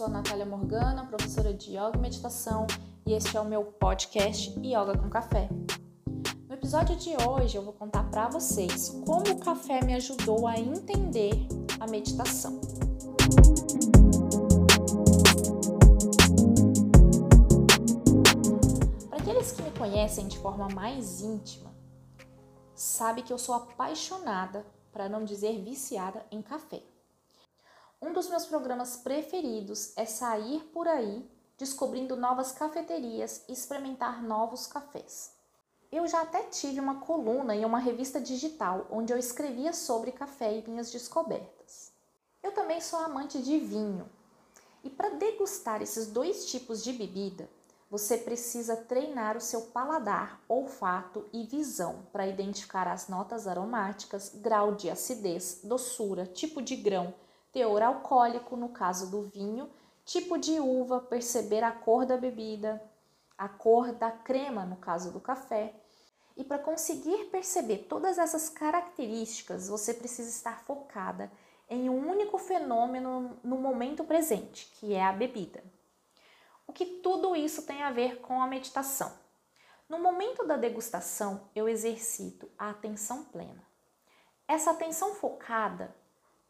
sou a Natália Morgana, professora de Yoga e Meditação, e este é o meu podcast Yoga com Café. No episódio de hoje eu vou contar para vocês como o café me ajudou a entender a meditação. Para aqueles que me conhecem de forma mais íntima, sabe que eu sou apaixonada, para não dizer viciada, em café. Um dos meus programas preferidos é sair por aí descobrindo novas cafeterias e experimentar novos cafés. Eu já até tive uma coluna em uma revista digital onde eu escrevia sobre café e minhas descobertas. Eu também sou amante de vinho. E para degustar esses dois tipos de bebida, você precisa treinar o seu paladar, olfato e visão para identificar as notas aromáticas, grau de acidez, doçura, tipo de grão teor alcoólico no caso do vinho, tipo de uva, perceber a cor da bebida, a cor da crema no caso do café. E para conseguir perceber todas essas características, você precisa estar focada em um único fenômeno no momento presente, que é a bebida. O que tudo isso tem a ver com a meditação? No momento da degustação, eu exercito a atenção plena. Essa atenção focada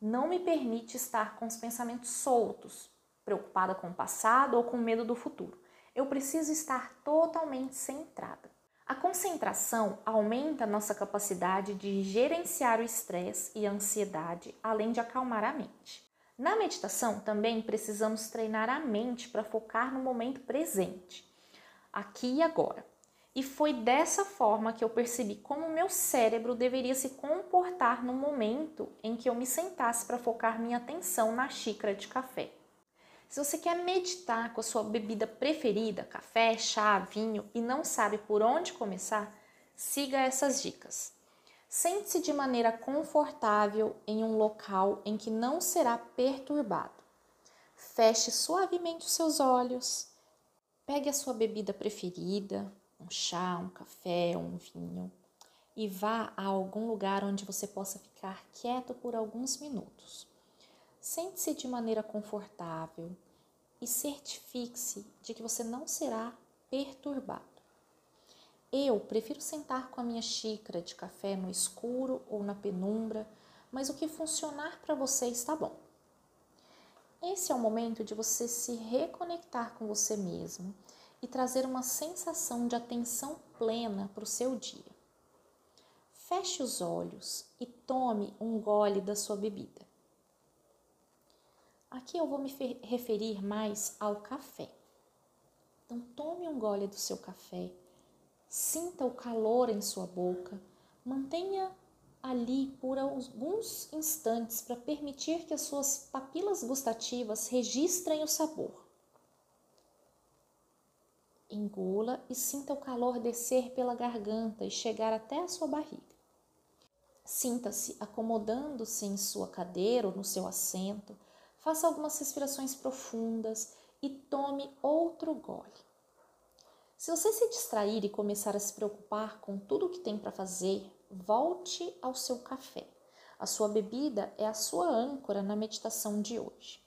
não me permite estar com os pensamentos soltos, preocupada com o passado ou com medo do futuro. Eu preciso estar totalmente centrada. A concentração aumenta nossa capacidade de gerenciar o estresse e a ansiedade, além de acalmar a mente. Na meditação, também precisamos treinar a mente para focar no momento presente, aqui e agora. E foi dessa forma que eu percebi como meu cérebro deveria se comportar no momento em que eu me sentasse para focar minha atenção na xícara de café. Se você quer meditar com a sua bebida preferida, café, chá, vinho, e não sabe por onde começar, siga essas dicas. Sente-se de maneira confortável em um local em que não será perturbado. Feche suavemente os seus olhos. Pegue a sua bebida preferida, um chá, um café, um vinho e vá a algum lugar onde você possa ficar quieto por alguns minutos. Sente-se de maneira confortável e certifique-se de que você não será perturbado. Eu prefiro sentar com a minha xícara de café no escuro ou na penumbra, mas o que funcionar para você está bom. Esse é o momento de você se reconectar com você mesmo e trazer uma sensação de atenção plena para o seu dia. Feche os olhos e tome um gole da sua bebida. Aqui eu vou me referir mais ao café. Então, tome um gole do seu café, sinta o calor em sua boca, mantenha ali por alguns instantes para permitir que as suas papilas gustativas registrem o sabor. Engula e sinta o calor descer pela garganta e chegar até a sua barriga. Sinta-se acomodando-se em sua cadeira ou no seu assento. Faça algumas respirações profundas e tome outro gole. Se você se distrair e começar a se preocupar com tudo o que tem para fazer, volte ao seu café. A sua bebida é a sua âncora na meditação de hoje.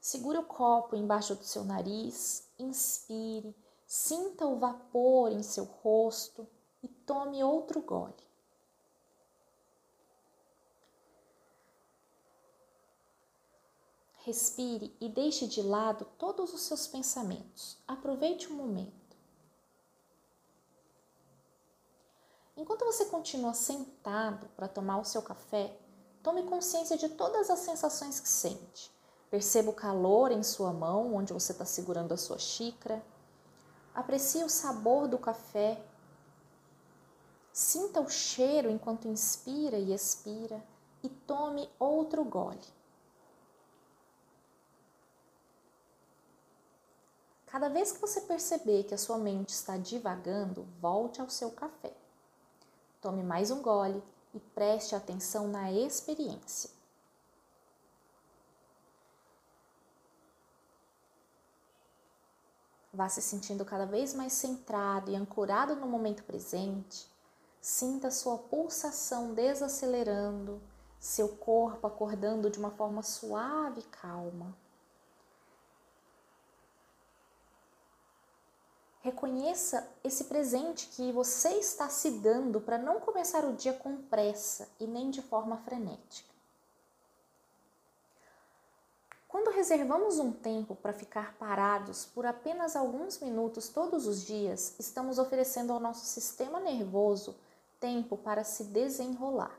Segure o copo embaixo do seu nariz, inspire, Sinta o vapor em seu rosto e tome outro gole. Respire e deixe de lado todos os seus pensamentos. Aproveite o momento. Enquanto você continua sentado para tomar o seu café, tome consciência de todas as sensações que sente. Perceba o calor em sua mão, onde você está segurando a sua xícara Aprecie o sabor do café. Sinta o cheiro enquanto inspira e expira e tome outro gole. Cada vez que você perceber que a sua mente está divagando, volte ao seu café. Tome mais um gole e preste atenção na experiência. vá se sentindo cada vez mais centrado e ancorado no momento presente, sinta sua pulsação desacelerando, seu corpo acordando de uma forma suave e calma. Reconheça esse presente que você está se dando para não começar o dia com pressa e nem de forma frenética. Quando reservamos um tempo para ficar parados por apenas alguns minutos todos os dias, estamos oferecendo ao nosso sistema nervoso tempo para se desenrolar.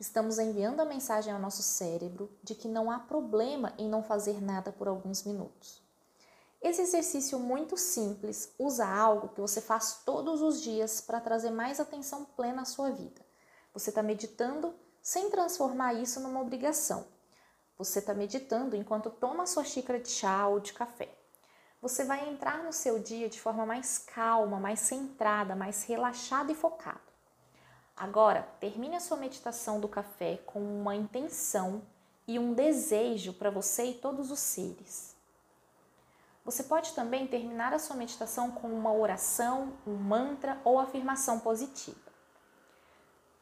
Estamos enviando a mensagem ao nosso cérebro de que não há problema em não fazer nada por alguns minutos. Esse exercício muito simples usa algo que você faz todos os dias para trazer mais atenção plena à sua vida. Você está meditando sem transformar isso numa obrigação você está meditando enquanto toma sua xícara de chá ou de café. Você vai entrar no seu dia de forma mais calma, mais centrada, mais relaxada e focada. Agora, termine a sua meditação do café com uma intenção e um desejo para você e todos os seres. Você pode também terminar a sua meditação com uma oração, um mantra ou afirmação positiva.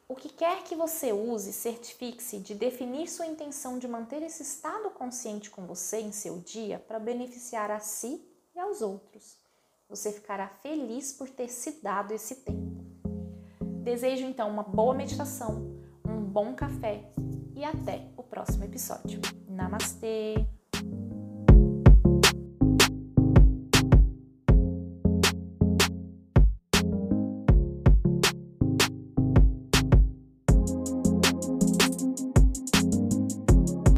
O que quer que você use, certifique-se de definir sua intenção de manter esse estado consciente com você em seu dia para beneficiar a si e aos outros. Você ficará feliz por ter se dado esse tempo. Desejo então uma boa meditação, um bom café e até o próximo episódio. Namastê!